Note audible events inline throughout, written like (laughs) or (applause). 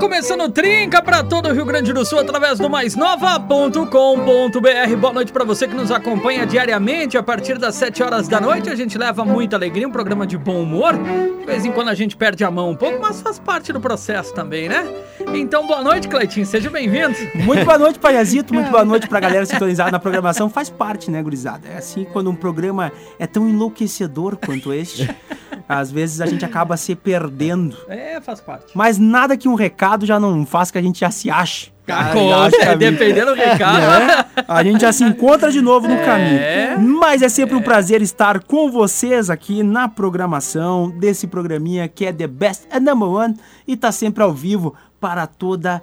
Começando Trinca para todo o Rio Grande do Sul através do maisnova.com.br. Boa noite para você que nos acompanha diariamente a partir das 7 horas da noite. A gente leva muita alegria, um programa de bom humor. De vez em quando a gente perde a mão um pouco, mas faz parte do processo também, né? Então, boa noite, Cleitinho. Seja bem-vindo. Muito boa noite, Paiazito. Muito boa noite pra galera sintonizada na programação. Faz parte, né, gurizada? É assim, quando um programa é tão enlouquecedor quanto este, às vezes a gente acaba se perdendo. É, faz parte. Mas nada que um recado já não faz que a gente já se ache. Ah, é, dependendo do recado. Né? A gente já se encontra de novo no É. caminho. Mas é sempre um prazer estar com vocês aqui na programação desse programinha que é The Best and Number One e tá sempre ao vivo para toda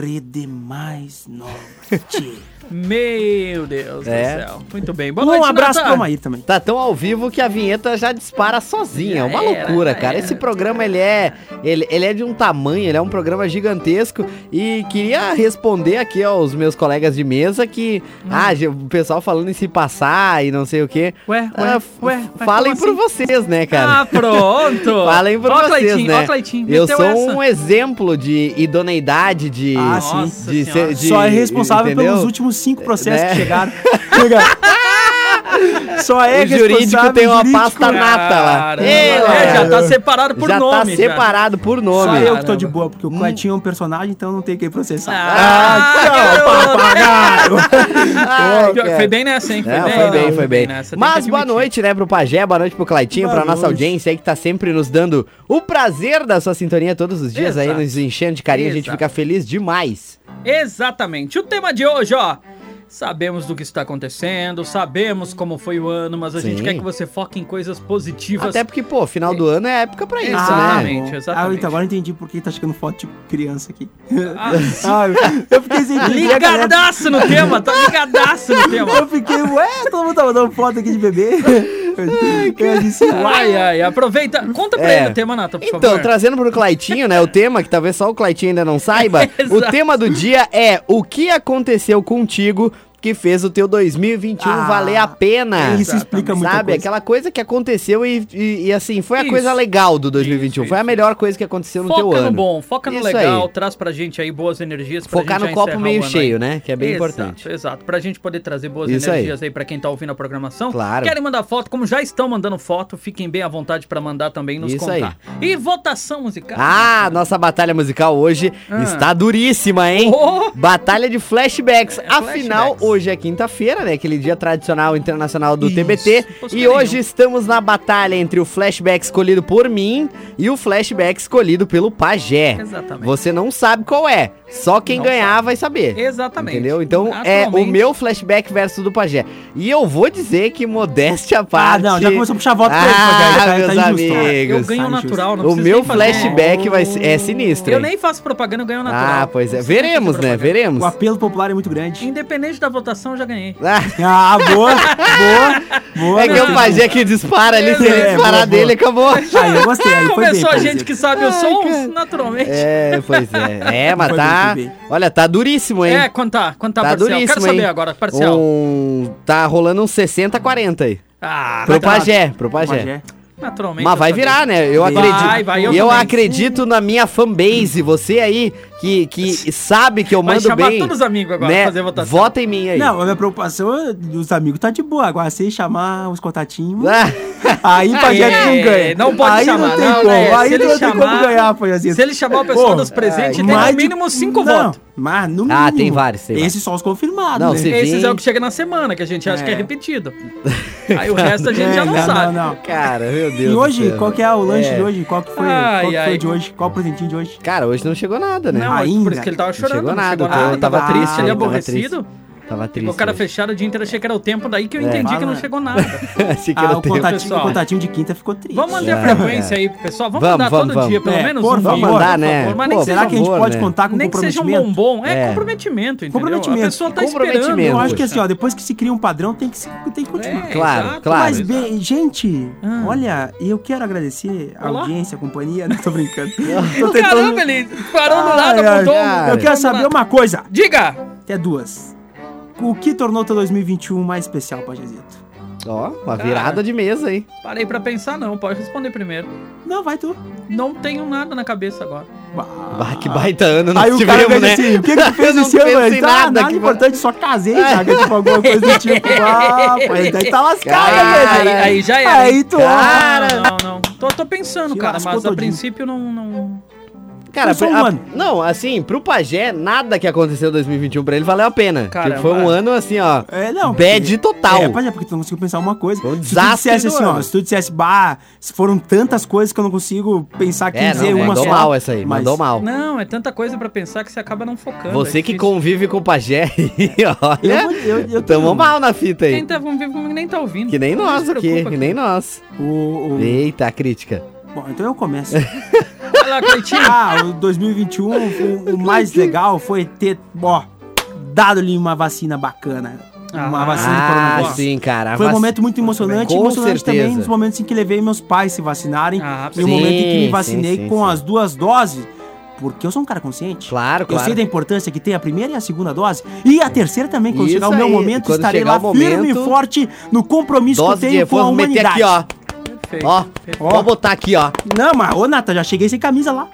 Rede Mais Nova. (laughs) Meu Deus É. do céu. Muito bem. Boa Um noite, abraço Natan. pro Maír também. Tá tão ao vivo que a vinheta já dispara sozinha. É uma era, loucura, cara. era. Esse programa, ele é, ele, ele é de um tamanho, ele é um programa gigantesco. E queria responder aqui aos meus colegas de mesa que... Hum. Ah, o pessoal falando em se passar e não sei o quê. Ué, ué, Ah, ué, Falem por assim? vocês, né, cara? Ah, pronto. (laughs) Falem por Ó, vocês, Cleitinho, né? Ó, Cleitinho, Eu sou essa. um exemplo de idoneidade, de... Ah, sim. Nossa de ser- de- Só é responsável entendeu? pelos últimos cinco processos Né? que chegaram. (laughs) Só é O jurídico tem uma jurídico- pasta nata lá. Caramba. Ei, É, já tá separado por já nome. tá separado por Só nome. eu que tô de boa, porque o Cleitinho é um personagem, então não tem quem processar. Ah, tchau, papagaio! Ai, Já. cara. Foi bem nessa, hein? Foi É, bem, foi bem, foi bem. nessa, Mas boa noite, né, pro Pajé, boa noite pro Claitinho, Boa pra nossa noite. audiência aí que tá sempre nos dando o prazer da sua sintonia todos os dias aí, Exato. nos enchendo de carinho, a gente Exato. fica feliz demais. Exatamente. O tema de hoje, ó. Sabemos do que está acontecendo, sabemos como foi o ano, mas a gente Sim. quer que você foque em coisas positivas. Até porque, pô, final do ano é época pra isso, Exatamente. né? exatamente. Ah, então agora eu entendi por que tá chegando foto de criança aqui. Ah, (laughs) Ah, eu fiquei sem entender. Ligadaço no tema, tá ligadaço no tema. Eu fiquei, ué, todo mundo tá mandando foto aqui de bebê. Eu disse. Ai, ai, aproveita. Conta pra É. ele o tema, Nata, por Então, favor. trazendo pro Claitinho, né, o tema, que talvez só o Claitinho ainda não saiba, (laughs) o tema do dia é o que aconteceu contigo que fez o teu 2021 Ah, valer a pena. Isso explica muita Sabe? coisa. Aquela coisa que aconteceu e, e- e, assim, foi a Isso. coisa legal do 2021. Isso, foi a melhor coisa que aconteceu no teu Foca ano. no bom, foca no Isso legal, aí. traz pra gente aí boas energias. Pra Focar gente no copo meio cheio, aí. né? Que é bem exato, importante. Exato, pra gente poder trazer boas Isso aí. energias aí, pra quem tá ouvindo a programação. Claro. Querem mandar foto, como já estão mandando foto, fiquem bem à vontade pra mandar também nos Isso contar. E votação musical. Ah, nossa batalha musical hoje Ah. está duríssima, hein? Oh! Batalha de flashbacks. É, Afinal, flashbacks. Hoje é quinta-feira, né? Aquele dia tradicional internacional do Isso. TBT. Posso E hoje um. estamos na batalha entre o flashback escolhido por mim e o flashback escolhido pelo Pajé. Exatamente. Você não sabe qual é. Só quem Não ganhar sabe. vai saber. Exatamente. Entendeu? Então é o meu flashback versus do Pajé. E eu vou dizer que modéstia à Ah, parte. não, já começou a puxar voto pra ele, Ah, Rogério, tá- meus tá injusto. amigos. Eu ganho Tá natural, não O meu nem fazer. flashback vai ser, é sinistro. Eu hein? nem faço propaganda, eu ganho natural. Ah, pois é. Veremos, né? propaganda. Veremos. O apelo popular é muito grande. Independente da votação, eu já ganhei. (laughs) Ah, boa, boa, boa. é que é o filho. Pajé que dispara ali, se ele É, disparar boa, dele, acabou. Aí eu gostei, aí foi bem. Começou a gente que sabe os sons, naturalmente. É, pois é. É, mas tá. Olha, tá duríssimo, hein? É, quanto tá? Quanto tá, tá parcial? duríssimo, Quero saber hein? agora, parcial. Um, tá rolando uns 60 40 aí. Ah, Pro vai tá. Pajé, pro Pajé. Pajé. Naturalmente. Mas vai eu virar, né? Eu Vai, acredito. vai, eu e eu também. acredito na minha fanbase. Você aí que, que sabe que eu Vai mando chamar bem. todos os amigos agora né? pra fazer votação. Vota em mim aí. Não, a minha preocupação é dos amigos tá de boa. Agora, se chamar os contatinhos, Ah, (laughs) aí Pajé É, não ganha. Não pode aí chamar, não tem não, como. é, aí se ele não tem chamar- como ganhar, Pajézinho. Se ele chamar o pessoal Pô, dos presentes, tem mais no de- mínimo cinco não, votos. Mas no Ah, mínimo. tem vários, tem Esses só os confirmados, Não, né? se- Esses vem- é o que chega na semana, que a gente acha É. que é repetido. (laughs) Aí o resto a gente É, já não, sabe. Não, não. Cara, meu Deus. E hoje, qual que é o lanche É. de hoje? Qual que foi, Ai, qual que foi ai. de hoje? Qual o presentinho de hoje? Cara, hoje não chegou nada, né? Não, é por Ainda. isso que ele tava Não chorando. chegou Não nada, chegou eu nada. Tava tava triste, triste, ele tava aborrecido. Tava triste. Ficou cara fechado o dia inteiro, achei que era o tempo, daí que eu entendi que não chegou nada. (laughs) Achei que Ah, era o tempo. contatinho, o contatinho de quinta ficou triste. Vamos manter a É, frequência é. aí, pessoal. Vamos, Vamos, mandar vamos, todo vamos. dia, pelo É, menos por um favor. mandar, por né? favor, Mas nem Pô, que Será que a gente pode né? contar com nem que seja um comprometimento? bombom. É, É. comprometimento, entendeu? Comprometimento. A pessoa tá esperando. Comprometimento. Eu acho que assim, ó, depois que se cria um padrão, tem que, se- tem que continuar. É, Claro, exato, claro. Mas, bem, gente, Ah. olha, eu quero agradecer a audiência, a companhia. (laughs) Não tô brincando. Caramba, ele parou do ai, apontou. Eu quero saber uma coisa. Diga! Até duas. O que tornou teu 2021 mais especial, Pajezito? Ó, uma Cara. virada de mesa aí. Parei pra pensar, não. Pode responder primeiro. Não, vai tu. Não tenho nada na cabeça agora. Bah, que baita ano nós Aí o cara tivemos, né? assim, o que que tu (laughs) fez esse ano? velho? em Tá, nada nada que- importante, só casei, (laughs) sabe? Tipo, alguma coisa do tipo, ah, pô, daí tá lascado, Cara, Aí, velho. aí já era. Aí hein? tu, Cara. Não, não, não. Tô, tô pensando, Te cara, mas a princípio não. não... Cara, um a- ano. não, assim, pro Pajé, nada que aconteceu em 2021 pra ele valeu a pena. Caramba. Tipo, foi um ano assim, ó. É, não. Bad porque- total. É, Pajé, porque tu não conseguiu pensar uma coisa. Um se tu desastre dissesse assim, ó, se tu dissesse, bah, se foram tantas coisas que eu não consigo pensar aqui É, em dizer não, uma mandou só. mal essa aí, Mas- mandou mal. Não, é tanta coisa pra pensar que você acaba não focando. Você é que convive com o Pajé, (laughs) Eu, olha, vou- eu, eu tamo tenho- mal na fita aí. Quem tá convive comigo nem tá ouvindo. Que nem nós aqui, que nem nós. O, o- Eita, a crítica. Bom, então eu começo. (laughs) Lá, Cleitinho. ah, o 2021, o, o mais legal foi ter, ó, dado-lhe uma vacina bacana. Uma Ah, vacina de Ah, coronavírus. sim, cara. Foi um momento muito emocionante, Com emocionante certeza. também nos momentos em que levei meus pais se vacinarem. Ah, e o sim, momento em que me sim, vacinei sim, com sim. as duas doses, porque eu sou um cara consciente. Claro, Eu claro. sei da importância que tem a primeira e a segunda dose. E a terceira também, quando Isso chegar o meu aí, momento, quando estarei lá o firme e momento, forte no compromisso que eu tenho com a humanidade. aqui, ó. Perfeito. Ó, perfeito. Vou botar aqui, ó. Não, mas, ô Nata, já cheguei sem camisa lá.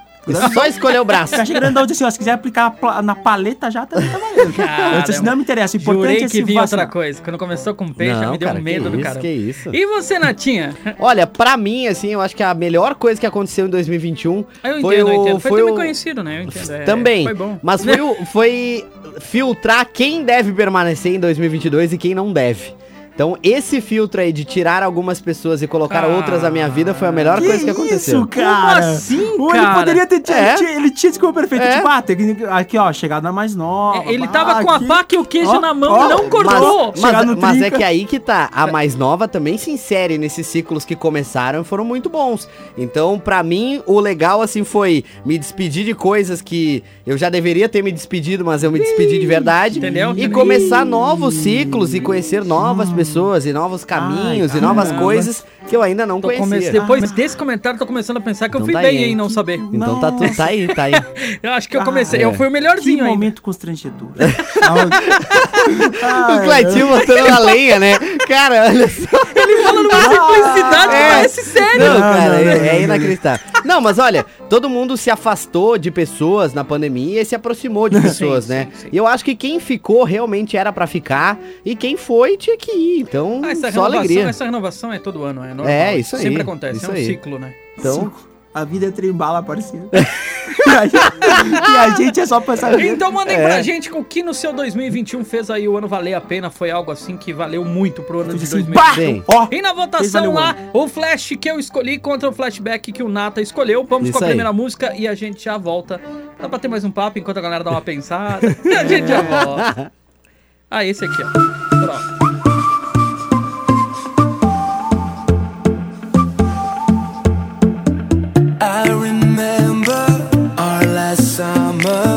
Só escolher o braço. Caixa grandão disse assim, ó, se quiser aplicar na paleta já, também tá valendo. Eu disse não me interessa, o importante Jurei é que vinha outra coisa. Quando começou com peixe, já Não, me deu cara, um medo que do cara. que isso. E você, Natinha? Olha, pra mim, assim, eu acho que a melhor coisa que aconteceu em 2021 Ah, Eu foi entendo, o... eu entendo. Foi, foi também o- conhecido, né? Eu entendo. é, Também. Foi bom. Mas foi, o- (laughs) foi filtrar quem deve permanecer em 2022 e quem não deve. Então, esse filtro aí de tirar algumas pessoas e colocar Ah. outras na minha vida foi a melhor coisa que aconteceu. Isso, cara. Como assim, Ou Ele cara? poderia ter. É. Ele tinha, ele tinha esse como perfeito. É. Tipo, ah, tem que- aqui, ó, chegada mais nova. É, ele bah, tava com a aqui. faca e o queijo Ó, na mão ó, e não cortou. Mas, mas, mas é que aí que tá. A mais nova também se insere nesses ciclos que começaram e foram muito bons. Então, pra mim, o legal, assim, foi me despedir de coisas que eu já deveria ter me despedido, mas eu me despedi de verdade. Entendeu? E começar novos ciclos e conhecer novas pessoas e novos caminhos Ai, e novas caramba. coisas que eu ainda não Tô conhecia. come- Depois desse comentário, tô começando a pensar que eu Então fui tá bem aí, em não saber. Então tá, tu, tá aí, tá aí. (laughs) Eu acho que eu comecei. Ah, eu é. fui o Que melhorzinho ainda. momento constrangedor. (laughs) o Cleitinho botando a lenha, né? Cara, olha só. Ele fala numa simplicidade que É. parece sério. Não, Não, cara, não, é, não, é inacreditável. Não, mas olha, todo mundo se afastou de pessoas na pandemia e se aproximou de (laughs) pessoas, Sim, né? sim, sim. E eu acho que quem ficou realmente era pra ficar e quem foi tinha que ir. Então, Ah, essa só renovação, alegria. essa renovação é todo ano, é normal. É, isso aí, Sempre acontece, isso é um aí. ciclo, né? Então, A vida é trembala, parceiro. (laughs) e, a gente, é só passageiro. Então mandem É. pra gente o que no seu 2021 fez aí o ano valer a pena. Foi algo assim que valeu muito pro ano de Assim, 2021. bah! Ó, E na votação lá, o flash que eu escolhi contra o flashback que o Nata escolheu. Vamos Isso com a aí. primeira música e a gente já volta. Dá pra ter mais um papo enquanto a galera dá uma pensada. e (laughs) a gente já volta. (laughs) Ah, esse aqui, ó. Pronto. Summer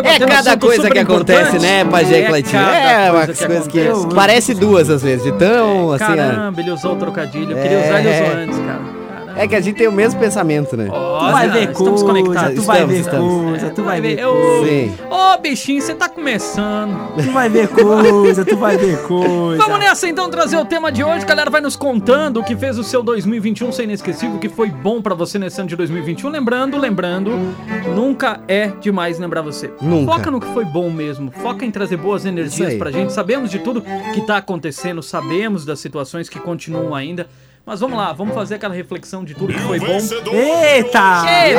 aqui É debatendo cada coisa que acontece, né, Pajé Cleitinho? cada É, uma coisa coisa que, acontece. parece duas às vezes, de tão assim. ó. Caramba, ele usou o trocadilho. Eu queria É. usar ele usou antes, cara. Caramba. É que a gente tem o mesmo pensamento, né? Ó, Tu vai ver Estamos coisa, conectados. tu vai Estamos, ver estamos. coisa, tu vai ver Ô, coisa. Ô, bichinho, você tá começando. Tu vai ver coisa, tu vai ver coisa. Vamos nessa então trazer o tema de hoje. A galera vai nos contando o que fez o seu 2021 ser inesquecível, o que foi bom pra você nesse ano de 2021. Lembrando, lembrando, nunca é demais lembrar você. Nunca. Foca no que foi bom mesmo. Foca em trazer boas energias pra gente. Sabemos de tudo que tá acontecendo, sabemos das situações que continuam ainda. Mas vamos lá, vamos fazer aquela reflexão de tudo que foi bom. Eita! Ei,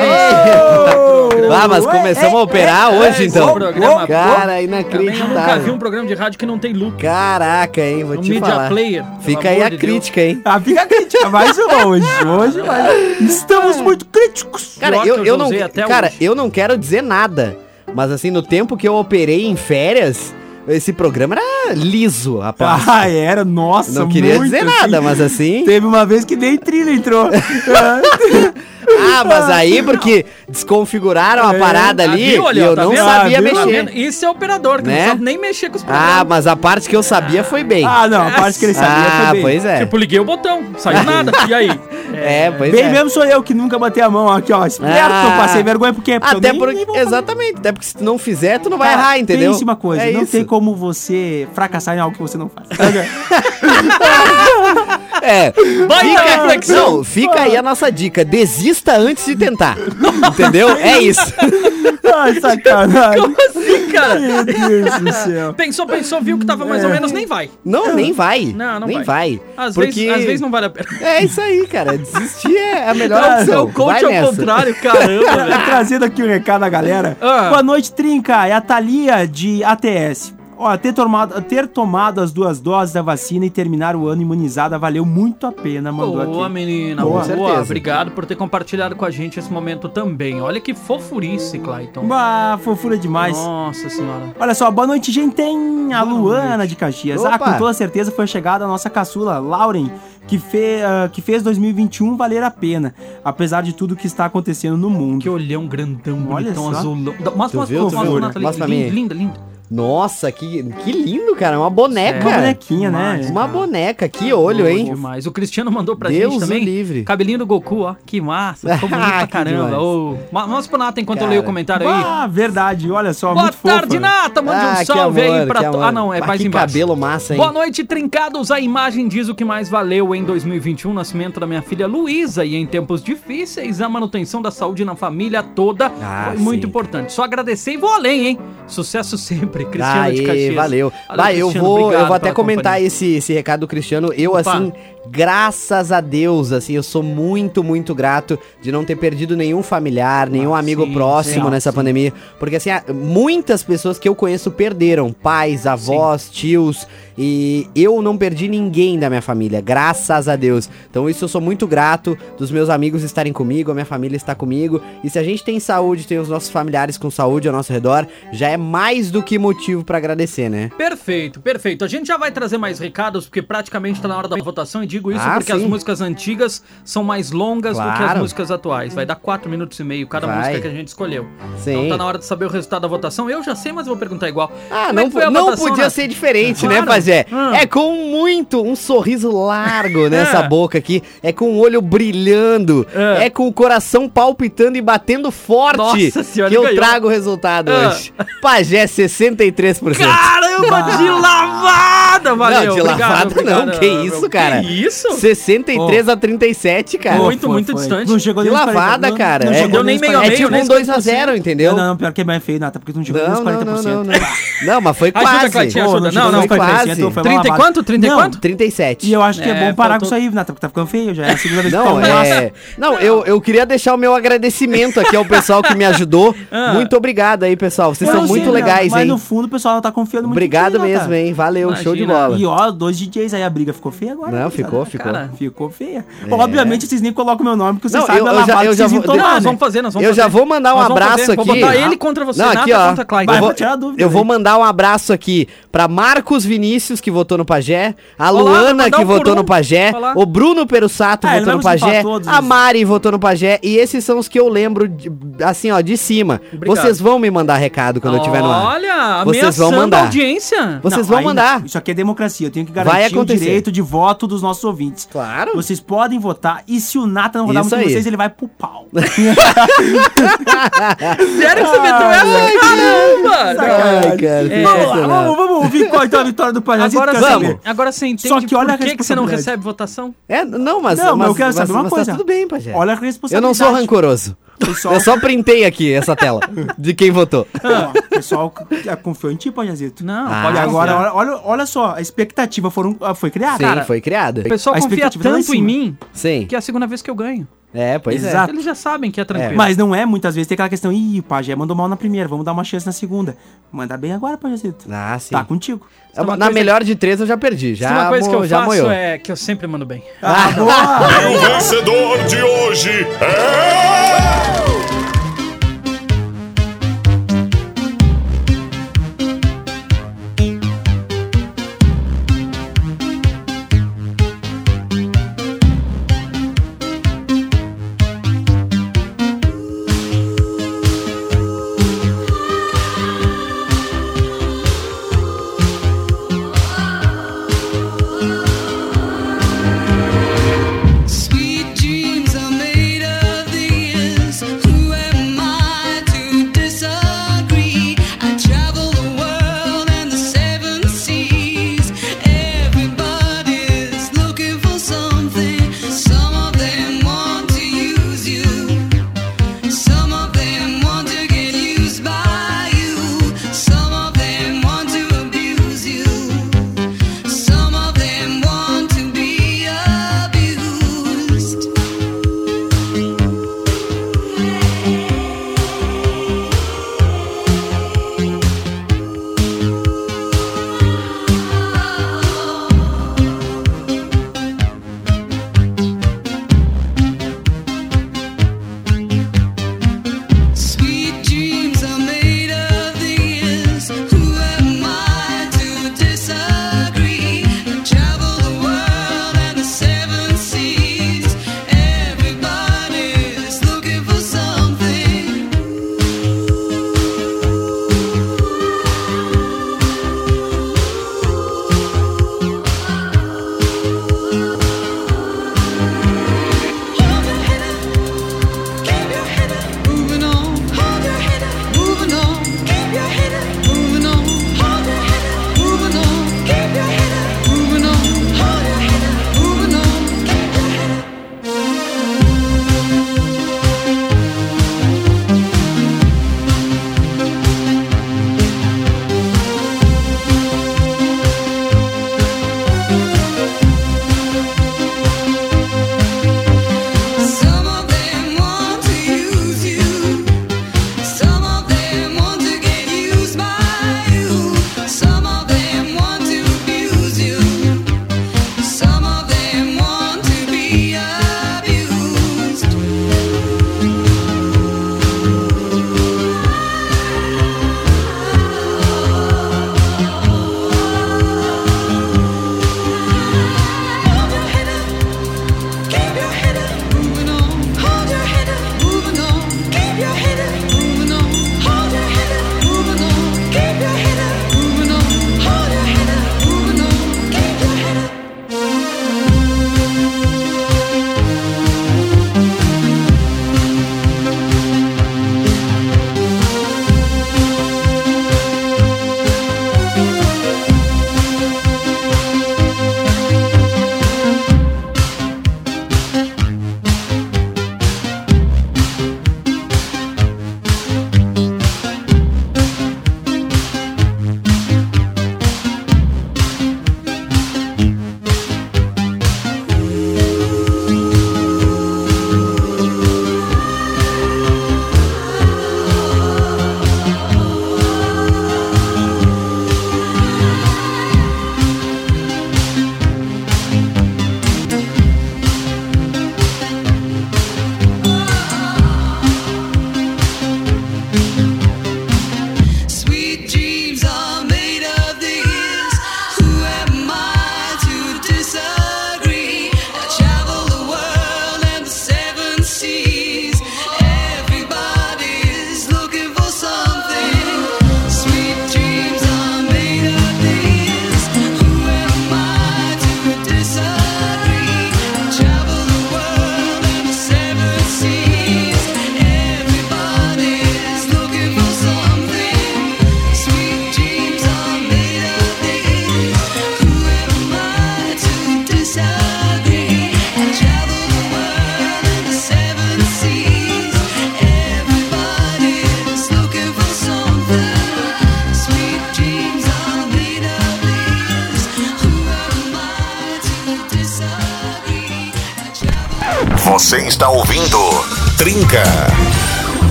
Ah, mas começamos é, a operar é, hoje esse então. programa- Cara, Também eu nunca vi inacreditável. um programa de rádio que não tem loop. Caraca, hein, vou Um te media falar. player, Fica aí a de Deus. crítica, hein. Ah, fica crítica, mais uma hoje. Hoje vai. Estamos muito críticos. Cara, eu, não, cara, hoje. eu não quero dizer nada, mas assim, no tempo que eu operei em férias, esse programa era liso, rapaz. Ah, era, nossa, não queria dizer nada, mas assim... Teve uma vez que nem trilha entrou. (laughs) Ah, mas aí porque desconfiguraram a É. parada Ah, ali viu, e eu tá não vendo? sabia Ah? Tá mexer. vendo? Isso é operador, que Né? não sabe nem mexer com os Ah, programas. mas a parte que eu sabia foi bem. ah, não, a parte que ele sabia Ah, foi bem. pois é. Tipo, liguei o botão, saiu (laughs) nada. E aí? É, pois Bem é. mesmo sou eu que nunca botei a mão aqui, ó. Esperto Ah. eu passei vergonha, porque, porque Até nem- nem fazer. exatamente, até porque se tu não fizer, tu não vai Cara, errar, entendeu? Pense uma coisa, É não isso. tem como você fracassar em algo que você não faz. (laughs) É. Baita Fica, reflexão. não, fica aí a nossa dica. Desista antes de tentar. entendeu? É isso. Ai, sacanagem. Como assim, cara? Meu Deus do céu. Pensou, pensou, viu que tava mais ou É. menos, nem vai. Não, nem vai. Não, não nem vai. vai. Às, porque vezes, às vezes não vale a pena. É isso aí, cara. Desistir é a melhor Ah, opção. É o coach vai ao nessa. contrário, caramba, Tá (laughs) trazendo aqui o recado à galera. Ah. Boa noite, Trinca. É a Thalia de ATS. Ó, ter tomado, ter tomado as duas doses da vacina e terminar o ano imunizada valeu muito a pena, mandou Boa, aqui. menina. Boa. Boa. Certeza. Obrigado por ter compartilhado com a gente esse momento também. Olha que fofurice, Clayton. Bah, fofura demais. Nossa senhora. Olha só, boa noite, gente. Tem a Luana de Caxias. Ah, Opa. com toda certeza foi a chegada da nossa caçula, Lauren, que, fe, ah, que fez 2021 valer a pena, apesar de tudo que está acontecendo no mundo. Que olhão grandão, Olha bonitão, só. azulão. Mostra, mostra, mostra, linda, linda. Nossa, que, que lindo, cara. Uma boneca. Uma bonequinha, né? Demais. Uma boneca. Que olho, hein? Demais. O Cristiano mandou pra Deus gente também. livre. Cabelinho do Goku, ó. Que massa. Ficou bonito (laughs) pra caramba. Ô, Mostra pro Nata enquanto eu Cara. leio o comentário aí. Ah, verdade, olha só, Boa muito tarde, fofa. Nata. Mande Ah, um salve aí amor, pra. to- amor. Ah, não, é Ah, mais que embaixo. cabelo massa, hein? Boa noite, trincados. A imagem diz o que mais valeu em 2021, o nascimento da minha filha Luísa. E em tempos difíceis, a manutenção da saúde na família toda Ah, foi muito sim. importante. Só agradecer e vou além, hein? Sucesso (laughs) sempre, Cristiano de Caxias. valeu. Valeu, Vai, eu vou, eu vou até comentar esse, esse recado do Cristiano. Eu, Opa. assim, graças a Deus, assim, eu sou muito, muito grato de não ter perdido nenhum familiar, nenhum amigo Ah, sim, próximo sim, nessa sim. pandemia. Porque, assim, ah, muitas pessoas que eu conheço perderam pais, avós, tios. E eu não perdi ninguém da minha família, graças a Deus. Então, isso eu sou muito grato dos meus amigos estarem comigo, a minha família está comigo. E se a gente tem saúde, tem os nossos familiares com saúde ao nosso redor, já é mais do que motivo pra agradecer, né? Perfeito, perfeito. A gente já vai trazer mais recados, porque praticamente tá na hora da votação, e digo isso Ah, porque as sim. músicas antigas são mais longas do que as Claro. músicas atuais. Vai dar 4 minutos e meio cada Vai. música que a gente escolheu. Sim. Então tá na hora de saber o resultado da votação. Eu já sei, mas vou perguntar igual. Ah, Como é não, foi a não votação, podia Nath? ser diferente, né, Claro. Pajé? Hum. É com muito, um sorriso largo (laughs) nessa É. boca aqui, é com o olho brilhando, É. é. com o coração palpitando e batendo forte Nossa senhora, que eu ganhou. trago o resultado É. hoje. Pajé, 63%. Caramba, de lavada! Valeu, não, de obrigado, lavada obrigado, não, que meu. isso, cara. Que isso? 63 a 37, cara. Muito, muito distante. Não chegou Que nem lavada, 40, cara. Não, não é, chegou nem nos meio a 40. é meio, tipo nem um 2 a 0 entendeu? Não, não, não, pior que é bem feio, Nata, porque tu não chegou nem Não, 40%. não, não, não, não. Não, mas foi Ajuda, quase. Cleitinho, Pô, ajuda. Não, não, foi 40%, quase. foi uma 30 e quanto? 30 e Não, quanto? 37. E eu acho que é, É, bom parar com isso aí, Nata, porque tá ficando feio já. É a segunda vez que Não, laço. é. Não, eu, eu queria deixar o meu agradecimento aqui ao pessoal que me ajudou. (laughs) Ah. Muito obrigado aí, pessoal. Vocês são não muito não, legais, Mas hein? no fundo o pessoal tá confiando muito Obrigado mesmo, Nata. hein? Valeu, show de Imagina. bola. E ó, dois DJs aí, a briga ficou feia agora. Não, né, ficou, ficou. Cara, Ficou feia. Obviamente vocês nem colocam meu nome, porque vocês Não, sabem eu- já- eu que já vocês vou- tomar, Não, né? vamos fazer, nós vamos Eu já fazer. vou mandar um Nós abraço fazer. aqui. Vou botar ele contra você, Não, aqui, ó. contra Clyde. Vai, eu vou tirar a dúvida eu vou mandar um abraço aqui pra Marcos Vinícius, que votou no Pajé, a Olá, Luana, que um votou um. no Pajé, Olá. o Bruno Perussato Ah, votou no Pajé, a? Mari votou no Pajé, e esses são os que eu lembro, de- assim, ó, de cima. Vocês vão me mandar recado quando eu estiver no ar. Olha, Vocês vão mandar. a audiência. Vocês Não, vão ainda- mandar. Isso aqui é democracia. Eu tenho que garantir o direito de voto dos nossos ouvintes. Claro. Vocês podem votar e se o Nata não votar Isso muito com aí. vocês, ele vai pro pau. (laughs) Sério que você meteu essa? Caramba! Ai, cara, É. vamos lá, vamos, vamos ouvir qual então a vitória do Palhaço. Agora, Vamos. sim, agora você entende Só que olha por que, que você não recebe votação? É, não, mas, Não, mas mas, eu quero mas- saber uma mas coisa. Tá tudo bem, Pajé. Olha a Eu responsabilidade. não sou rancoroso. Pessoal- Eu só printei aqui essa tela de quem votou. (laughs) O pessoal confiou em ti, Palhazito. Não, Ah, pode agora, olha, olha, olha só, a expectativa foram, ah, foi criada. Sim, Cara, foi criada. O pessoal A confia expectativa tá em tanto em cima. mim Sim. que é a segunda vez que eu ganho. É, pois Exato. Eles já sabem que é tranquilo. Mas não é, muitas vezes tem aquela questão, ih, o Pajé mandou mal na primeira, vamos dar uma chance na segunda. Manda bem agora, Pajazito. é. Ah, sim. Tá contigo. É Na coisa- melhor de três eu já perdi. Já, uma coisa que eu já faço moiou. é que eu sempre mando bem. Ah, boa! E (laughs) o vencedor de hoje é.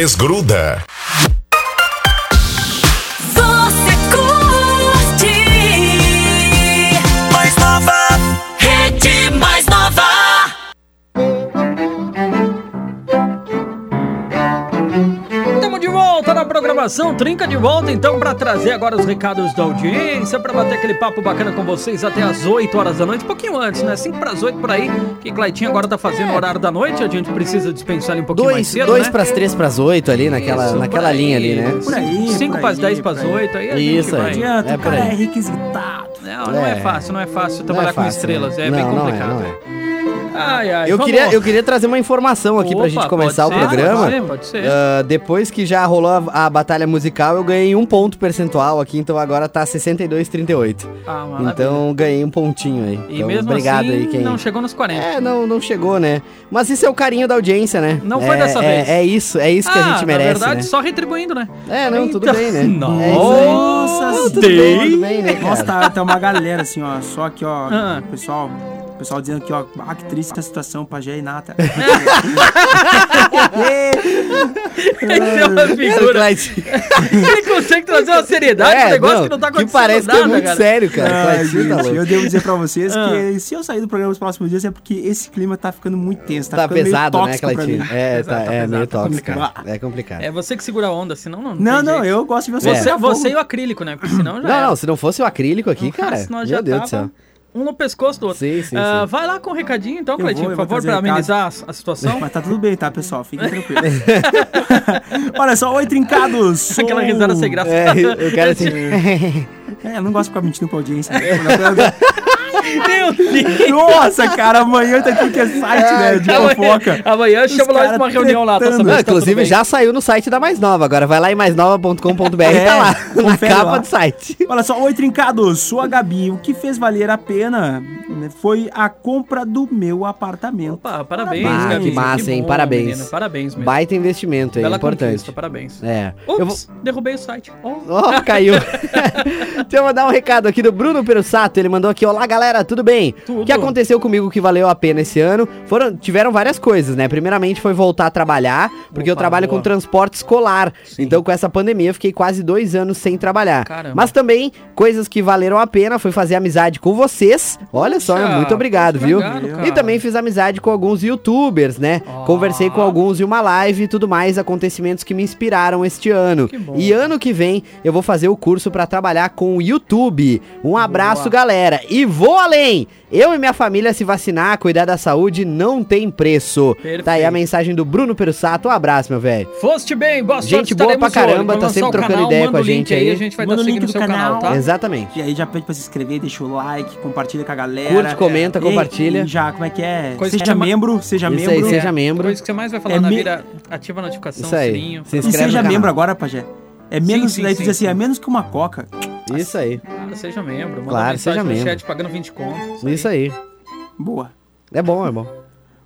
Desgruda. Programação, trinca de volta então para trazer agora os recados da audiência, para bater aquele papo bacana com vocês até as 8 horas da noite, um pouquinho antes, né? 5 para as 8 por aí, que Claitinho agora tá fazendo o horário da noite, a gente precisa dispensar ele um pouquinho mais Dois, cedo, dois né? pras três pras oito ali, naquela, Isso, naquela aí. linha ali, né? Por aí, 5 por para as aí, 10 para as por aí. 8, aí a Isso gente. Adianta, É o por cara é requisitado. Não, não é. É. fácil, não é fácil Não trabalhar é com fácil, estrelas, né? é bem Não, não é, complicado. não é. Ai, ai, Eu vamos. queria, eu queria trazer uma informação aqui pra Opa, gente pode começar o ser, programa. Pode ser, pode ser. Ah, depois que já rolou a, a batalha musical, eu ganhei um ponto percentual aqui, então agora tá 62,38. Ah, maravilha. Então ganhei um pontinho aí. e Então, mesmo obrigado assim, aí quem. não chegou nos 40. É, não, não chegou, né? Mas isso é o carinho da audiência, né? Não foi É- dessa é- vez. É isso, é isso que a Ah, gente merece, Na verdade, né? só retribuindo, né? É, não, tudo Então- bem, né? Nossa, É isso aí. Nossa, tudo bem, tudo bem, né? Nossa, tá, tá uma galera assim, ó. Só aqui, ó. Ah. Pessoal. Pessoal dizendo aqui, ó, ah, que triste essa situação, Pajé e Nata. (laughs) Esse é uma figura. Ele consegue trazer uma seriedade pro negócio que não tá que acontecendo parece que nada, é muito cara. sério, cara. Ai, tá gente, louco. eu devo dizer pra vocês Ah. que se eu sair do programa nos próximos dias é porque esse clima tá ficando muito tenso. Tá, Tá pesado, né, mim. É, Pesado, tá, tá é pesado, meio tá tóxico. complicado. É complicado. É você que segura a onda, senão não. Não, não, jeito. eu gosto de ver Você, tá bom. você e o acrílico, né? Porque senão já Não, era. não, se não fosse o acrílico aqui, cara. Meu já Deus do céu. Um no pescoço do outro. Sim, sim, Ah, sim. Vai lá com um recadinho então, Eu Cleitinho, por favor, recado. amenizar a, a situação. Mas tá tudo bem, tá, pessoal? Fiquem (laughs) tranquilos. (laughs) Olha só, oi, trincados. Sou... (laughs) Aquela risada sem graça. É, eu quero assim. É, eu não gosto de ficar mentindo pra audiência. né? Meu Deus! Nossa, cara, amanhã tá aqui que é site, né? De Amanhã, fofoca. amanhã Os chama nós pra uma reunião lá, tá sabendo? Não, tá inclusive já saiu no site da Mais Nova. Agora vai lá em maisnova.com.br É, tá lá, na capa lá. do site. Olha só, oi, trincados. Sou a Gabi. O que fez valer a pena né, foi a compra do meu apartamento. Opa, parabéns, Ah, Gabi. que massa, hein? bom, Parabéns. menina, Parabéns mesmo. Baita investimento aí, Bela importante. parabéns. É. Vou... Ups, derrubei o site. Oh. Ó, caiu. (laughs) (laughs) Deixa eu mandar um recado aqui do Bruno Perussato. Ele mandou aqui: Olá, galera, tudo bem? Tudo. O que aconteceu comigo que valeu a pena esse ano? Foram, tiveram várias coisas, né? Primeiramente foi voltar a trabalhar, porque eu Opa, trabalho boa. com transporte escolar. Então, com essa pandemia, eu fiquei quase dois anos sem trabalhar. Caramba. Mas também, coisas que valeram a pena foi fazer amizade com vocês. Olha só, Puxa, muito obrigado, poxa, viu? e também fiz amizade com alguns youtubers, né? Conversei com alguns em uma live e tudo mais, acontecimentos que me inspiraram este ano. E ano que vem eu vou fazer o curso pra trabalhar com o YouTube. Um abraço, Boa. galera. E vou além. Eu e minha família se vacinar, cuidar da saúde não tem preço. Perfeito. Tá aí a mensagem do Bruno Perussato. Um abraço, meu velho. Foste bem, boa sorte, Gente boa pra caramba, tá sempre trocando canal, ideia com a gente aí. A gente vai Manda dar o link no do seu canal, canal. tá? Exatamente. E aí já pede pra se inscrever, deixa o like, compartilha com a galera. Curte, comenta, E- compartilha. E já, como é que é? Coisa que seja chama- membro, seja Isso membro. aí, seja membro. Coisa que você mais vai falar É na me- vida, ativa a notificação, Isso aí. sininho. Se E inscreve no seja membro agora, Pajé. É menos, sim, daí tu sim, diz assim, sim. é menos que uma coca. Isso aí. Ah, seja membro, manda Claro, seja no membro. chat pagando 20 contos. Isso aí. Boa. É bom, é bom.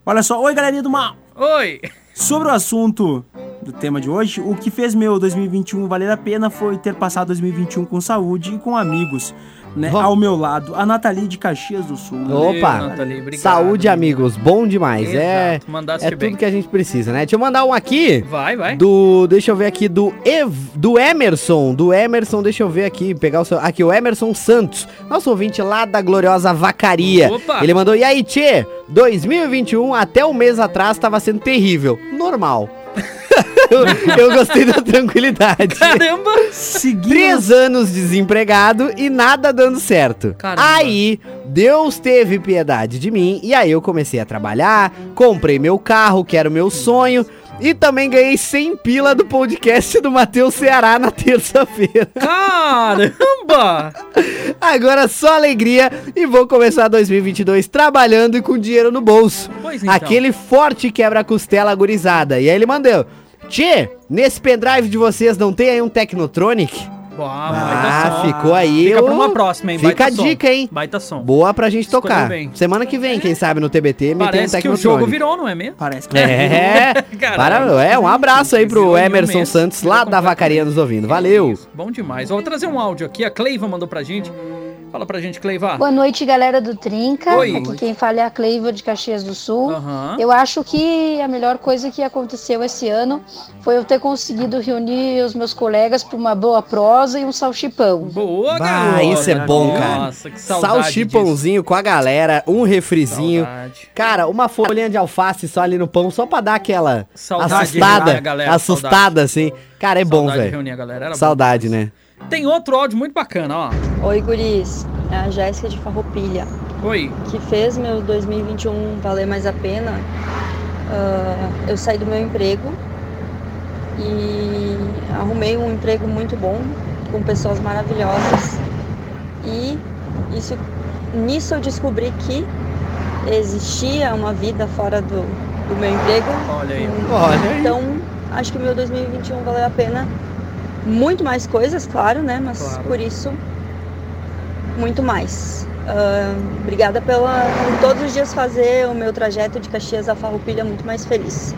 Olha só, oi galerinha do mal. Oi! Sobre o assunto do tema de hoje, o que fez meu 2021 valer a pena foi ter passado 2021 com saúde e com amigos. Né? Ó. Ao meu lado, a Nathalie de Caxias do Sul. Opa! Nathalie, obrigado. Saúde, amigos. Bom demais. É, Exato, é bem. tudo que a gente precisa, né? Deixa eu mandar um aqui. Vai, vai. Do, deixa eu ver aqui, do Ev, do Emerson, do Emerson, deixa eu ver aqui, pegar o seu, aqui, o Emerson Santos, nosso ouvinte lá da gloriosa Vacaria. Opa! Ele mandou, e aí, tchê, 2021 até um mês atrás tava sendo terrível, normal. Eu, eu gostei da tranquilidade. Caramba! Seguimos. Três anos desempregado e nada dando certo. Caramba. Aí, Deus teve piedade de mim e aí eu comecei a trabalhar, comprei meu carro, que era o meu sonho, e também ganhei 100 pila do podcast do Matheus Ceará na terça-feira. Caramba! (laughs) Agora só alegria e vou começar 2022 trabalhando e com dinheiro no bolso. Pois então. Aquele forte quebra-costela gurizada. E aí ele mandou: Tchê, nesse pendrive de vocês não tem aí um Technotronic? Boa, Ah, baita som. ficou aí. Fica o- pra uma próxima, hein? Fica Baita a som. dica, hein? Baita som. Boa pra gente Escolheu tocar. bem. Semana que vem, quem sabe no TBT, meter um Parece que o jogo virou, não é mesmo? Parece que É, (laughs) (laughs) Caralho. para, é, um abraço aí pro Emerson. Santos lá da. Vacaria nos ouvindo. Valeu. Bom demais. Vou trazer um áudio aqui. A Cleiva mandou pra gente. Fala pra gente, Cleivar. Boa noite, galera do Trinca. Oi. Aqui quem fala é a Cleiva de Caxias do Sul. Aham. Eu acho que a melhor coisa que aconteceu esse ano foi eu ter conseguido reunir os meus colegas para uma boa prosa e um salchipão. Boa, Ah, garota. isso é bom, cara. Nossa, que saudade Salchipãozinho com a galera, um refrizinho. Saudade. Cara, uma folhinha de alface só ali no pão, só pra dar aquela Saudade de assustada, galera, assustada assim. Cara, é bom, Saudade de velho. reunir a galera. Era bom. Saudade, né? Tem outro áudio muito bacana, ó. Oi, guris. É a Jéssica de Farroupilha, Oi. que fez meu 2021 valer mais a pena. Ah, eu saí do meu emprego e arrumei um emprego muito bom, com pessoas maravilhosas. E isso, nisso eu descobri que existia uma vida fora do, do meu emprego. Olha aí. Olha aí. Então, acho que meu 2021 valeu a pena. Muito mais coisas, claro, né? Mas Claro. por isso, muito mais. Ah, obrigada pela, por todos os dias fazer o meu trajeto de Caxias a Farroupilha muito mais feliz.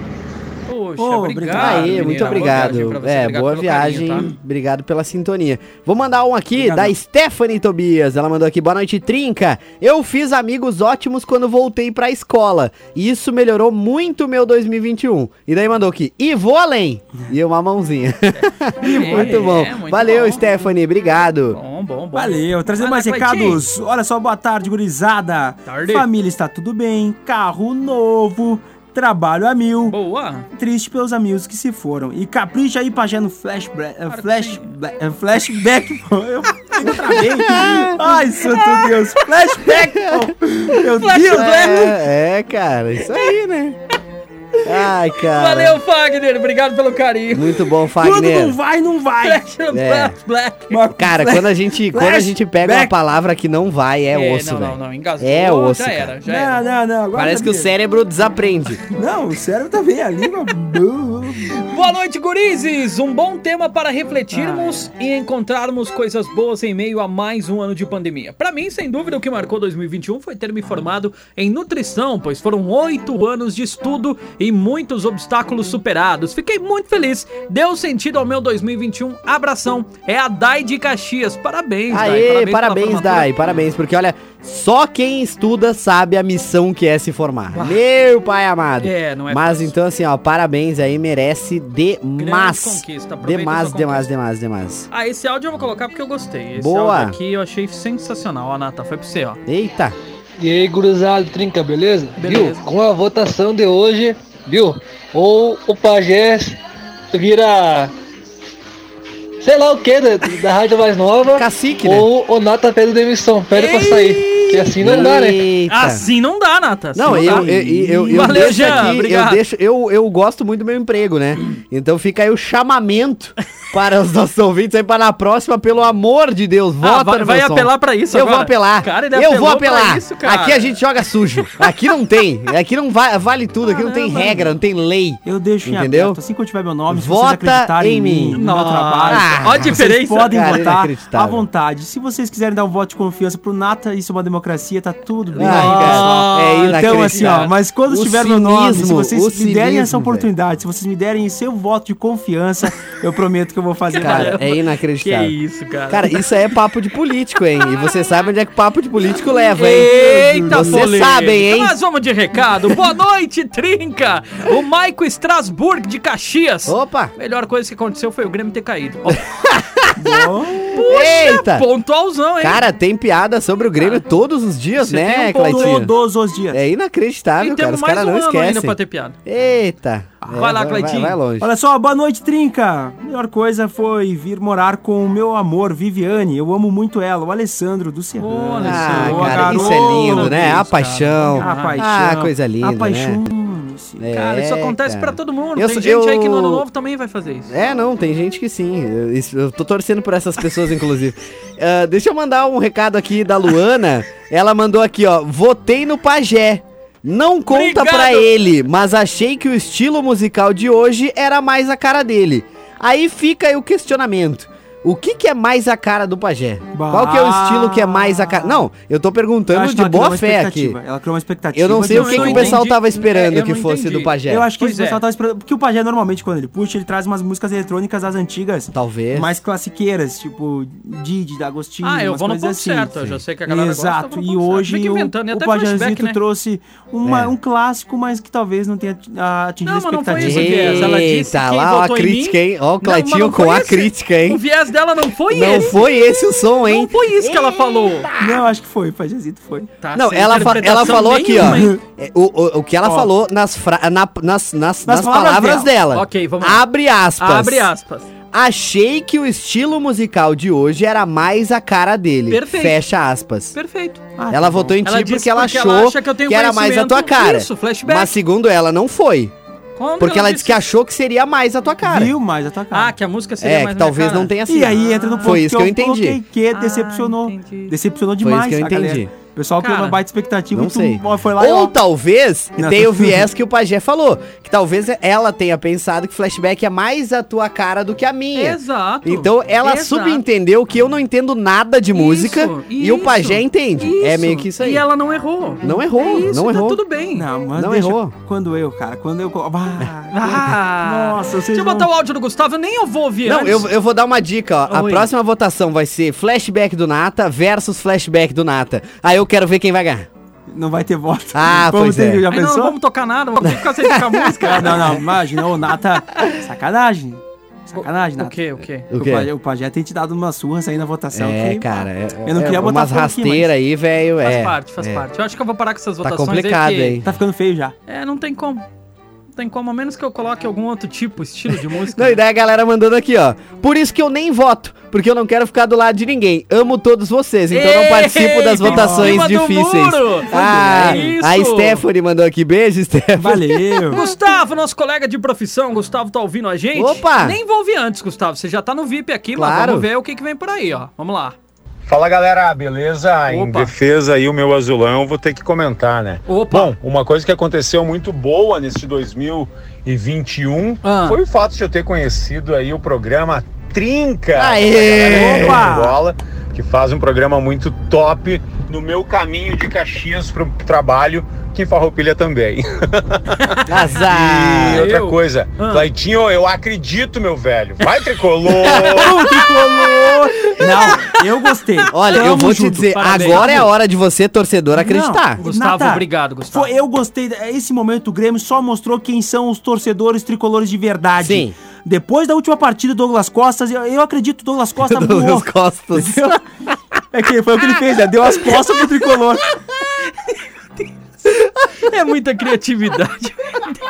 Poxa, Ô, obrigado. Aí, menina. muito Boa obrigado. viagem pra você, é, obrigado boa viagem. carinho, tá? Obrigado pela sintonia. Vou mandar um aqui Obrigado. da Stephanie Tobias. Ela mandou aqui: boa noite, Trinca. Eu fiz amigos ótimos quando voltei pra escola. E isso melhorou muito o meu 2021. E daí mandou aqui: e vou além. E uma mãozinha. (laughs) muito bom. é, muito Valeu, bom. Stephanie. Obrigado. Bom, bom, bom. Valeu, trazendo mais recados. Olha só, boa tarde, gurizada. Tarde. Família está tudo bem, carro novo, trabalho a mil. Boa. Triste pelos amigos que se foram. E capricha aí, Pajé, no flashback. eh, flashback, eh, flashback, pô. Eu eu travei. (laughs) Ai, santo Deus. Flashback, pô. Meu Deus, né? É, é, cara. Isso aí, né? Ai, cara. Valeu, Fagner. Obrigado pelo carinho. Muito bom, Quando não Fagner. vai, não vai. Flash, É. Black, Black. Uma Cara, quando a gente, quando a gente pega uma flashback. palavra que não vai, é, osso, não, velho. não, não, engasgou. É osso, Já cara. era, já Não, era. não, não. Agora Parece que o cérebro desaprende. Não, o cérebro tá bem ali, meu. Boa noite, gurizes! Um bom tema para refletirmos e encontrarmos coisas boas em meio a mais um ano de pandemia. Para mim, sem dúvida, o que marcou 2021 foi ter me formado em nutrição, pois foram oito anos de estudo e muitos obstáculos superados. Fiquei muito feliz. Deu sentido ao meu 2021. Abração. É a Dai de Caxias. Parabéns, Dai. Aê, pela parabéns, formatura. Dai, parabéns, porque olha, só quem estuda sabe a missão que é se formar. Meu pai amado. É, não é Mas fácil. então, assim, ó, parabéns aí, merece demais. Demais, demais, demais, demais. Ah, esse áudio eu vou colocar porque eu gostei. Esse Boa. áudio aqui eu achei sensacional. Ó, Nata, foi pra você, ó. Eita. E aí, gurizada, trinca, beleza? Beleza. Viu? Com a votação de hoje, viu? Ou o Pajés vira. Sei lá o que da, da rádio mais nova. Cacique, né? Ou o Nata pede demissão, pede pra sair. Que assim não dá, né? Eita. Assim não dá, Nata. assim Não, dá. eu, eu, eu, eu, Valeu, deixo Jean, aqui, eu obrigado. deixo, eu, eu gosto muito do meu emprego, né? Então fica aí o chamamento (laughs) para os nossos ouvintes aí para na próxima, pelo amor de Deus, vota Ah, vai, no vai apelar pra isso Eu agora? vou apelar. Cara, ele eu vou apelar. isso, cara. Aqui a gente joga sujo. Aqui não tem. Aqui não va- vale tudo. Aqui não tem regra, não tem lei. Eu deixo em Entendeu? aberto. Assim que eu tiver meu nome, se Vota vocês acreditarem em em mim. no meu trabalho, Ah, ó a vocês diferença. podem Cara, votar à vontade. Se vocês quiserem dar um voto de confiança pro Nata, isso é uma democracia, tá tudo bem. Pessoal. é Então, assim, ó, mas quando O tiver meu nome, se cinismo, vocês me derem cinismo, essa oportunidade, se vocês me derem seu voto de confiança, eu prometo que eu vou fazer Cara, é Que inacreditável. isso, cara. Cara, isso aí é papo de político, hein? E você sabe onde é que papo de político leva, hein? Eita, Vocês sabem, hein? Mas vamos de recado. Boa noite, Trinca. O Maico Strasbourg de Caxias. Opa! Melhor coisa que aconteceu foi o Grêmio ter caído. (laughs) Ó, Eita! Pontualzão, hein? Cara, tem piada sobre o Grêmio todos os dias, Você tem né, um Claitinho? Todos os dias. É inacreditável, e cara. temos Os mais caras um não ano ainda esquecem. pra ter piada. Eita. Vai lá, Cleitinho. Vai, vai longe. Olha só, boa noite, Trinca. Melhor coisa foi vir morar com o meu amor, Viviane. Eu amo muito ela, o Alessandro do Serrano. Olha Ah, cara, isso é lindo, né? A paixão. A paixão. Ah, coisa linda, A paixão. né? Esse- Cara, isso É, acontece pra todo mundo. Eu Tem gente aí que no eu- ano novo também vai fazer isso. É, não, tem gente que sim. Eu, isso- eu tô torcendo por essas pessoas, inclusive. (laughs) Ah, deixa eu mandar um recado aqui da Luana. Ela mandou aqui, ó. Votei no Pajé. Não conta Obrigado. pra ele, mas achei que o estilo musical de hoje era mais a cara dele. Aí fica aí o questionamento. O que que é mais a cara do pajé? Bah. Qual que é o estilo que é mais a cara? Não, eu tô Eu perguntando que de boa fé aqui. expectativa. Ela criou uma expectativa. Eu não sei o que, eu que o pessoal tava esperando É, eu que fosse entendi. do pajé. Eu acho que Pois o pessoal é. tava esperando. Porque o Pajé, normalmente, quando ele puxa, ele traz umas músicas eletrônicas das antigas. Talvez. Mais classiqueiras, tipo Didi, D'Agostinho. Ah, eu umas vou no ponto assim. certo. Eu já sei que a galera gosta, Exato. eu no E hoje o, e o Pajézito né? trouxe uma- É. um clássico, mas que talvez não tenha atingido Não, a mas não foi expectativa. isso o. Ela disse Eita, lá ó, a crítica, hein? Ó o não com a crítica, O hein? viés dela não foi Não esse. foi esse o som, hein? Não foi isso que ela falou. Não, acho que foi, o Pajézito foi. Tá, Não, ela, fa- ela falou aqui, ó. é, O, o, o que ela Ó. falou nas, fra- na- nas, nas, nas palavras palavras dela. Ok, vamos lá. Abre aspas. Abre aspas. Achei que o estilo musical de hoje era mais a cara dele. Perfeito. Fecha aspas. Perfeito. Ah, ela votou em ti porque ela porque achou ela acha que eu tenho era mais a tua cara. Isso, flashback. Mas segundo ela, não foi. Como Porque ela disse que achou que seria mais a tua cara. Viu mais a tua cara. Ah, que a música seria É, mais que talvez cara. não tenha sido. E aí entra no ponto Foi isso que eu entendi. que Ah, decepcionou. entendi. Decepcionou Foi isso demais que eu entendi. Pessoal criou uma baita expectativa Não e tu sei. foi lá e Ou ó, talvez Não. tenha o (laughs) viés que o Pajé falou. Que talvez ela tenha pensado que flashback é mais a tua cara do que a minha. Exato. Então ela Exato. subentendeu que eu não entendo nada de música Isso, e o isso, Pajé entende. É isso. meio que isso aí. E ela não errou. Não errou, É isso, não tá errou. tudo bem. Não, mas Não deixa- errou. Quando eu, cara, quando eu. Ah, (laughs) Ah, Nossa, vocês Deixa eu vão- botar o áudio do Gustavo, nem eu vou ouvir Não, antes. eu, eu vou dar uma dica, ó. A Oi. próxima votação vai ser flashback do Nata versus flashback do Nata. Aí eu quero ver quem vai ganhar. Não vai ter voto. Ah, Como pois tem- é. Já Aí não, pensou? não vamos tocar nada, vamos ficar sem tocar música. Ah, (laughs) não, não, imagina, ô Nata. Sacanagem. Sacanagem, O Nata. quê, o quê? O O, quê? Pajé, o Pajé tem te dado umas surras aí na votação. É, que- cara. É, Eu não é, queria botar umas rasteiras mas- aí, velho. Faz é, parte, faz é. parte. Eu acho que eu vou parar com essas Tá votações complicado, aí. porque- hein? Tá ficando feio já. É, não tem como. Não tem como, a menos que eu coloque algum outro tipo, estilo de música. (laughs) Não, e daí a galera mandando aqui, ó. Por isso que eu nem voto, porque eu não quero ficar do lado de ninguém. Amo todos vocês, então eu não participo das Ei, votações difíceis. Ah, Isso. a Stephanie mandou aqui. Beijo, Stephanie. Valeu. (laughs) Gustavo, nosso colega de profissão, Gustavo tá ouvindo a gente? Opa! Nem vou ouvir antes, Gustavo. Você já tá no VIP aqui, mas Claro. vamos ver o que, que vem por aí, ó. Vamos lá. Fala galera, beleza? Em Opa. defesa aí o meu azulão, vou ter que comentar, né? Opa. Bom, uma coisa que aconteceu muito boa nesse 2021 Ah. foi o fato de eu ter conhecido aí o programa Trinca. Aê! Bola, que faz um programa muito top no meu caminho de Caxias pro trabalho, que em Farroupilha também. (laughs) Azar. E outra eu? coisa, Ah. Claitinho, eu acredito, meu velho. Vai tricolor! (laughs) Tricolor! Não, eu gostei. Olha, eu Tamo vou te junto. dizer, parabéns. agora é a hora de você, torcedor, acreditar. Não, Gustavo, Nata, obrigado, Gustavo. Foi, eu gostei. Esse momento do Grêmio só mostrou quem são os torcedores tricolores de verdade. Sim. Depois da última partida do Douglas Costas, eu, eu acredito que o Douglas Costa (laughs) Douglas morto. Costas. É que foi o que ele fez, né? Deu as costas pro tricolor. É muita criatividade.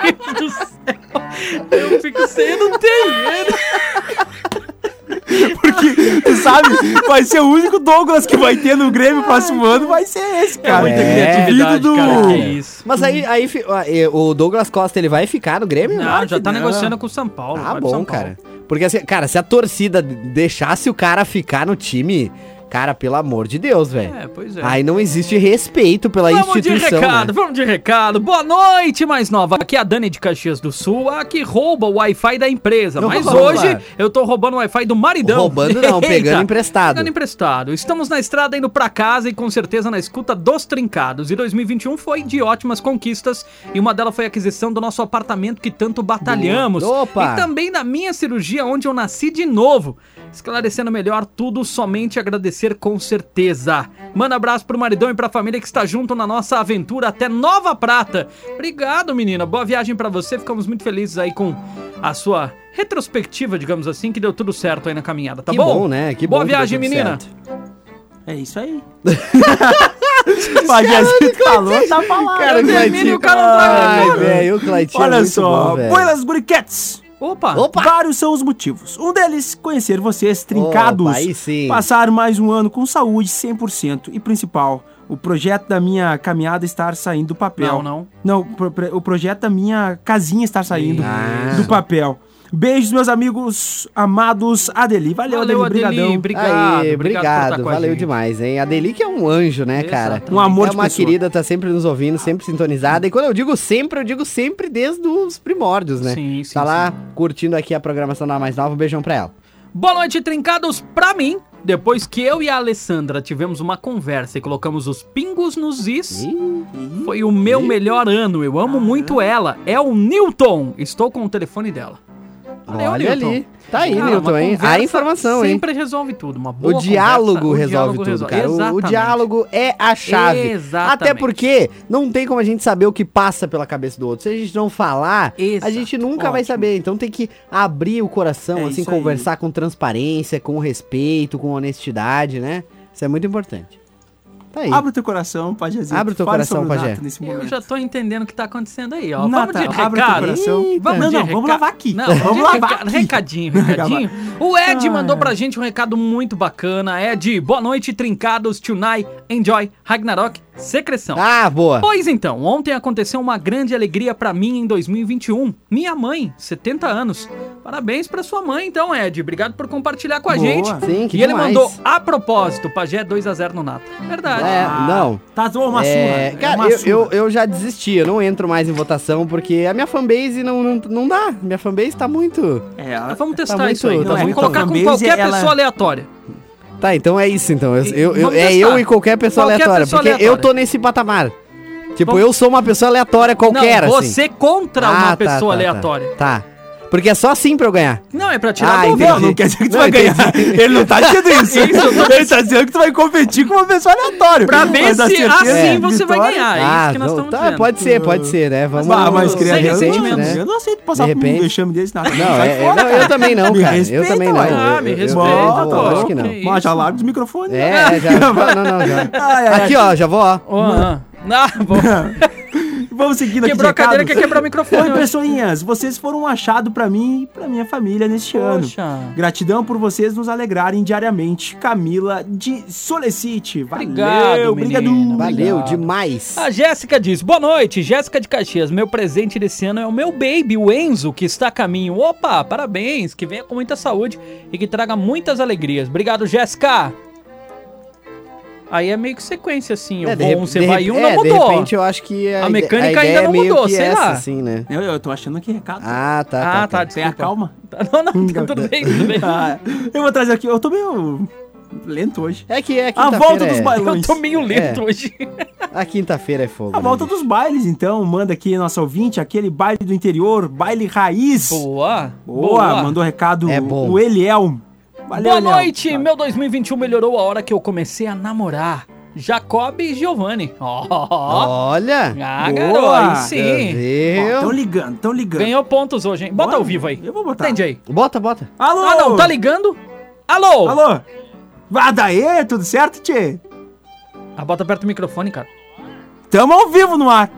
Meu Deus do céu. Eu fico sem, eu não tenho. Porque, tu sabe, vai ser o único Douglas que vai ter no Grêmio próximo ano, vai ser esse, É cara. muita É. criatividade, Filho do- cara. Que isso. Mas aí, aí o Douglas Costa, ele vai ficar no Grêmio? Não, já tá não. negociando com o São Paulo. Ah, bom, São Paulo. cara. Porque, assim, cara, se a torcida deixasse o cara ficar no time, cara, pelo amor de Deus, velho. É, pois é. Aí não existe respeito pela Vamos de instituição. recado, né? vamos de recado. Boa noite, mais nova. Aqui é a Dani de Caxias do Sul, a que rouba o Wi-Fi da empresa. Mas hoje eu tô roubando o Wi-Fi do maridão. Roubando não, (laughs) pegando emprestado. Pegando emprestado. Estamos na estrada indo pra casa e com certeza na escuta dos trincados. E 2021 foi de ótimas conquistas e uma delas foi a aquisição do nosso apartamento que tanto batalhamos. Opa. E também da minha cirurgia onde eu nasci de novo. Esclarecendo melhor tudo, somente agradecer com certeza. Manda abraço pro maridão e pra família que está junto na nossa aventura até Nova Prata. Obrigado, menina. Boa viagem pra você. Ficamos muito felizes aí com a sua retrospectiva, digamos assim, que deu tudo certo aí na caminhada, tá Que bom? bom, né? Que Boa bom viagem, menina. certo. É isso aí. (laughs) o Pajézito falou, tá falando. Cara, termino e Claitinho. o cara não traga Ai, velho, o Claitinho é Olha só, bom, velho. Buenas Guriquetes. Opa. Opa. Vários são os motivos. Um deles, conhecer vocês trincados. Opa, aí sim. Passar mais um ano com saúde 100%. E principal, o projeto da minha caminhada estar saindo do papel. Não, não. Não, o projeto da minha casinha estar saindo Ah. do papel. Beijos, meus amigos amados Adeli. Valeu, Valeu, Adeli. Adeli. Brigadão. Obrigado. Aí, obrigado obrigado, valeu gente. demais, hein? A Deli que é um anjo, né, cara? Exatamente. Um amor é de uma pessoa. querida, tá sempre nos ouvindo, sempre sintonizada. E quando eu digo sempre, eu digo sempre desde os primórdios, né? Sim, sim, Tá lá curtindo aqui a programação da Mais Nova. Um beijão pra ela. Boa noite, trincados. Pra mim, depois que eu e a Alessandra tivemos uma conversa e colocamos os pingos nos is, foi o meu melhor ano. Eu amo muito ela. É o Newton. Estou com o telefone dela. Olha Newton. ali. Tá aí, Cara, Newton, hein? A informação, hein? Sempre resolve tudo. Uma O boa diálogo conversa, o resolve diálogo tudo, resolve. cara. O- O, diálogo é a chave. Exatamente. Até porque não tem como a gente saber o que passa pela cabeça do outro. Se a gente não falar, a Exato. gente nunca vai saber. Então tem que abrir o coração, É assim, isso aí. conversar com transparência, com respeito, com honestidade, né? Isso é muito importante. Tá aí. Abre o teu coração, Pajézito. Abre o teu Fale coração, Pajé. Nesse Eu momento. já tô entendendo o que tá acontecendo aí, ó. Nata, vamos de abre o teu recado. coração. Vamos Não, de não, recado. vamos lavar aqui. Não, Vamos lavar lavar aqui. Recadinho, recadinho. O Ed Ai, mandou pra gente um recado muito bacana. Ed, boa noite, trincados, tonight, enjoy, Ragnarok, secreção. Ah, boa. Pois então, ontem aconteceu uma grande alegria pra mim em 2021. Minha mãe, 70 anos. Parabéns pra sua mãe, então, Ed. Obrigado por compartilhar com a Boa. gente. Sim, que e ele demais. mandou, a propósito, Pajé 2x0 no Nata. Verdade. É, não. Tá, uma surra. É, é cara, uma eu, surra. eu, eu já desisti, eu não entro mais em votação, porque a minha fanbase não, não, não dá. Minha fanbase tá muito. É, Vamos testar muito- isso aí. tá vamos muito- colocar com qualquer ela- pessoa aleatória. Tá, então é isso, então. Eu, eu- eu- é eu e qualquer pessoa Qualquer aleatória. pessoa porque eu aleatória. tô nesse patamar. Tipo, Vamos- eu sou uma pessoa aleatória qualquer, não, assim. você contra uma Ah, tá, pessoa tá, tá. aleatória. Tá. Porque é só assim pra eu ganhar. Não, é pra tirar Ah, dúvida. Não, não quer dizer que tu Não, vai ganhar. entendi. (laughs) Ele não tá dizendo isso. (laughs) Isso, eu Ele tá dizendo que tu vai competir com uma pessoa aleatória. Pra ver Mas se assim de você vai ganhar. É ah, isso que nós não, estamos tá, dizendo. pode ser, pode ser, né? Vamos Ah, mas Sem criar ressentimentos, né? Eu não aceito passar De por um repente. vexame desse. Nada. Não, Sai é, fora, não, eu também não, cara. eu respeita, também não. Ah, me Eu- eu- respeita, eu- pô. Lógico que não. Mas já larga os microfones. É, já. (laughs) Não, não, não, já. Aqui, ó, já vou, ó. Ah, ah, bom. Vamos seguindo aqui. Quebrou a cadeira, quer quebrar o microfone Oi, hoje. pessoinhas. Vocês foram um achado pra mim e pra minha família neste ano. Poxa. Gratidão por vocês nos alegrarem diariamente. Camila de Solecite. Valeu, Obrigado, obrigado. menina. Valeu demais. A Jéssica diz: Boa noite, Jéssica de Caxias. Meu presente desse ano é o meu baby, o Enzo, que está a caminho. Opa, parabéns, que venha com muita saúde e que traga muitas alegrias. Obrigado, Jéssica. Aí é meio que sequência, assim. É, o de rep- bom, você de vai um, é, não De mudou. repente eu acho que A ide- mecânica ideia ainda não é meio mudou, que sei essa, lá. assim, né? Eu, eu tô achando que recado. Ah, tá, Ah, tá, tá, (laughs) tá. Tenha desculpa. calma. Não, não, tá tudo bem, tudo bem. Ah, eu vou trazer aqui. Eu tô meio lento hoje. É que é A quinta-feira. volta dos é- Eu tô meio lento É. hoje. A quinta-feira é fogo. A né, volta bicho? dos bailes, então. Manda aqui nosso ouvinte, aquele baile do interior, baile raiz. Boa. Boa, mandou recado É bom. o Eliel. Valeu, Boa noite, meu 2021 melhorou a hora que eu comecei a namorar. Jacob e Giovanni. Ó. Olha! Ah, Boa. garoto, aí sim. Estão ligando, estão ligando. Ganhou pontos hoje, hein? Bota Bora. ao vivo aí. Eu vou botar. Entende aí. Bota, bota. Alô? Ah, não, tá ligando? Alô? Alô? Vá daí, tudo certo, tchê? Ah, bota perto do microfone, cara. Tamo ao vivo no ar.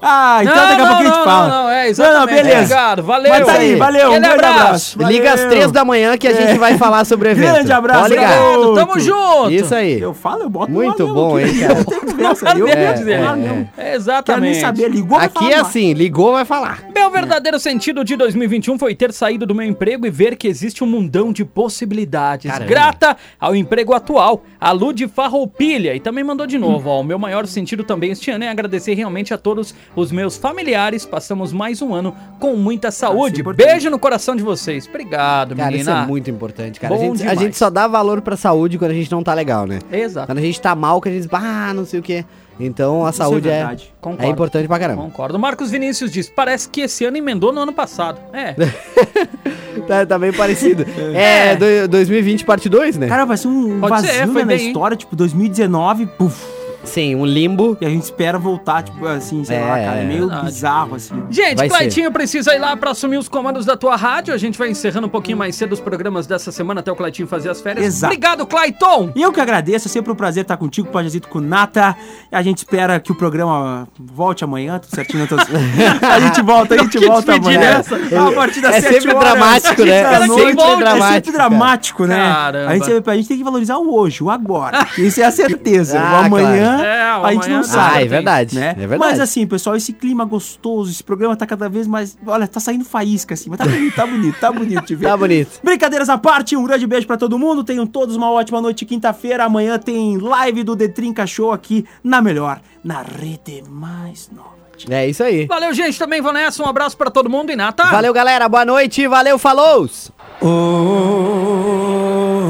Ah, então daqui a pouco a gente não, fala. Não, não, é, exatamente. Não, não, beleza. Obrigado, valeu. Mas tá aí, valeu, um grande abraço. abraço. Valeu. Liga às três da manhã que a gente É. vai falar sobre o evento. Grande abraço, Pode ligar. garoto. Obrigado, tamo junto. Isso aí. Eu falo, eu boto Muito bom, mesmo, hein, cara? Eu É, quero é, dizer, é. não. Quero Exatamente. nem saber, ligou, vai Aqui falar é assim, ligou, vai falar. Meu verdadeiro sentido de 2021 foi ter saído do meu emprego e ver que existe um mundão de possibilidades. Caramba. Grata ao emprego atual, a Lud Farroupilha. E também mandou de novo, ó. O meu maior sentido também este ano é agradecer realmente a todos os meus familiares. Passamos mais um ano com muita saúde. importante. Beijo no coração de vocês. Obrigado, Cara, isso menina. é muito importante, cara. A gente, a gente só dá valor pra saúde quando a gente não tá legal, né? Exato. Quando a gente tá mal, que a gente diz, ah, não sei o quê. Então a Isso é saúde é, verdade. Concordo. é importante pra caramba. Concordo. Marcos Vinícius diz: parece que esse ano emendou no ano passado. É. (laughs) Tá, tá bem parecido. (laughs) é, do- 2020 parte 2, né? Cara, vai ser um Pode vazio ser, né, na bem, hein? história, tipo, 2019, puf. Sim, um limbo. E a gente espera voltar, tipo, assim, sei É, lá, cara. É é. meio Verdade. bizarro, assim. Gente, Vai Claitinho precisa ir lá pra assumir os comandos da tua rádio. A gente vai encerrando um pouquinho mais cedo os programas dessa semana até o Claitinho fazer as férias. Exato. Obrigado, Claiton! E eu que agradeço, é sempre um prazer estar contigo, Pajazito com Nata. A gente espera que o programa volte amanhã, tudo certinho. Todos... (laughs) a gente volta, a gente volta amanhã. é essa? A partir das É 7 sempre horas, dramático, né? (laughs) É noite. sempre É sempre dramático, cara. dramático, né? Caramba. A gente, a gente tem que valorizar o hoje, o agora. Isso é a certeza. Ah, o amanhã, claro. É, a gente não sabe. Ah, é verdade. né? É verdade. Mas assim, pessoal, esse clima gostoso, esse programa tá cada vez mais. Olha, tá saindo faísca assim, mas tá bonito, tá bonito, tá bonito de ver. (laughs) Tá bonito. Brincadeiras à parte, um grande beijo pra todo mundo. Tenham todos uma ótima noite quinta-feira. Amanhã tem live do The Trinca Show aqui na melhor, na rede mais nova. É isso aí. Valeu, gente. Também vão nessa. Um abraço pra todo mundo e Nata. Valeu, galera. Boa noite. Valeu, falou!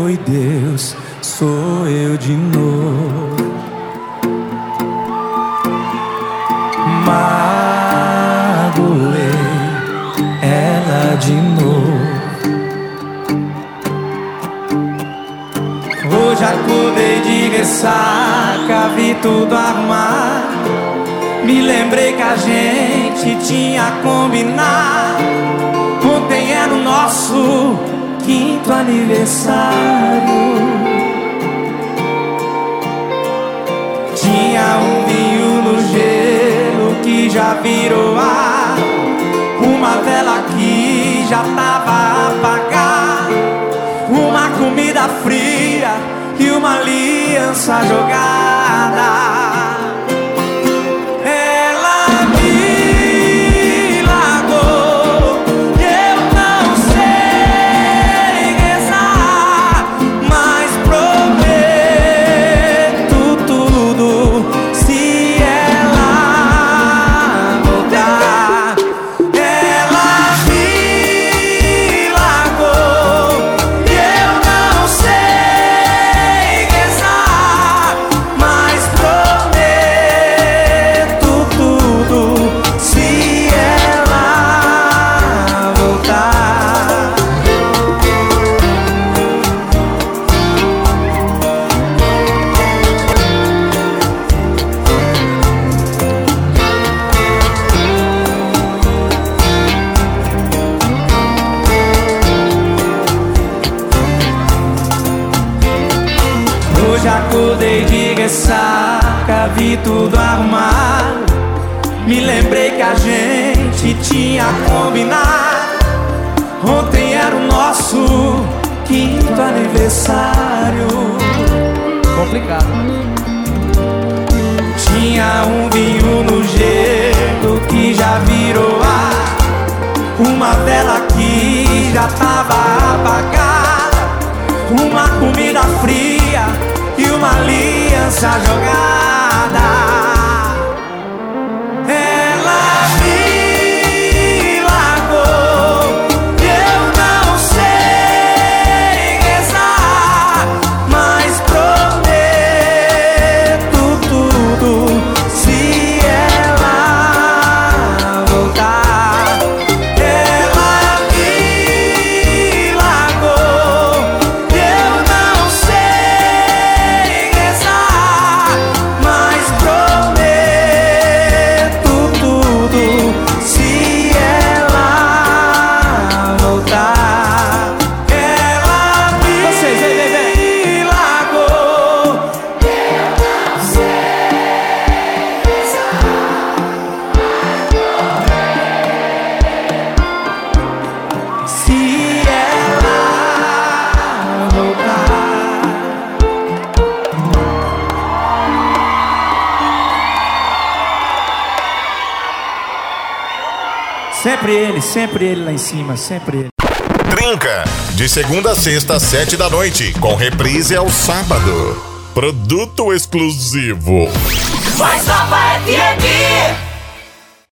Oi, Deus, sou eu de novo. Magoei ela de novo. Hoje acordei de ressaca, vi tudo arrumado. Me lembrei que a gente tinha combinado. Ontem era o nosso quinto aniversário. Tinha um vinho no gelo já virou ar. Uma vela que já tava apagada. Uma comida fria e uma aliança jogada. Aliança jogada. Sempre ele, sempre ele lá em cima, sempre ele. Trinca, de segunda a sexta, às sete da noite, com reprise ao sábado. Produto exclusivo. Mais Nova FM.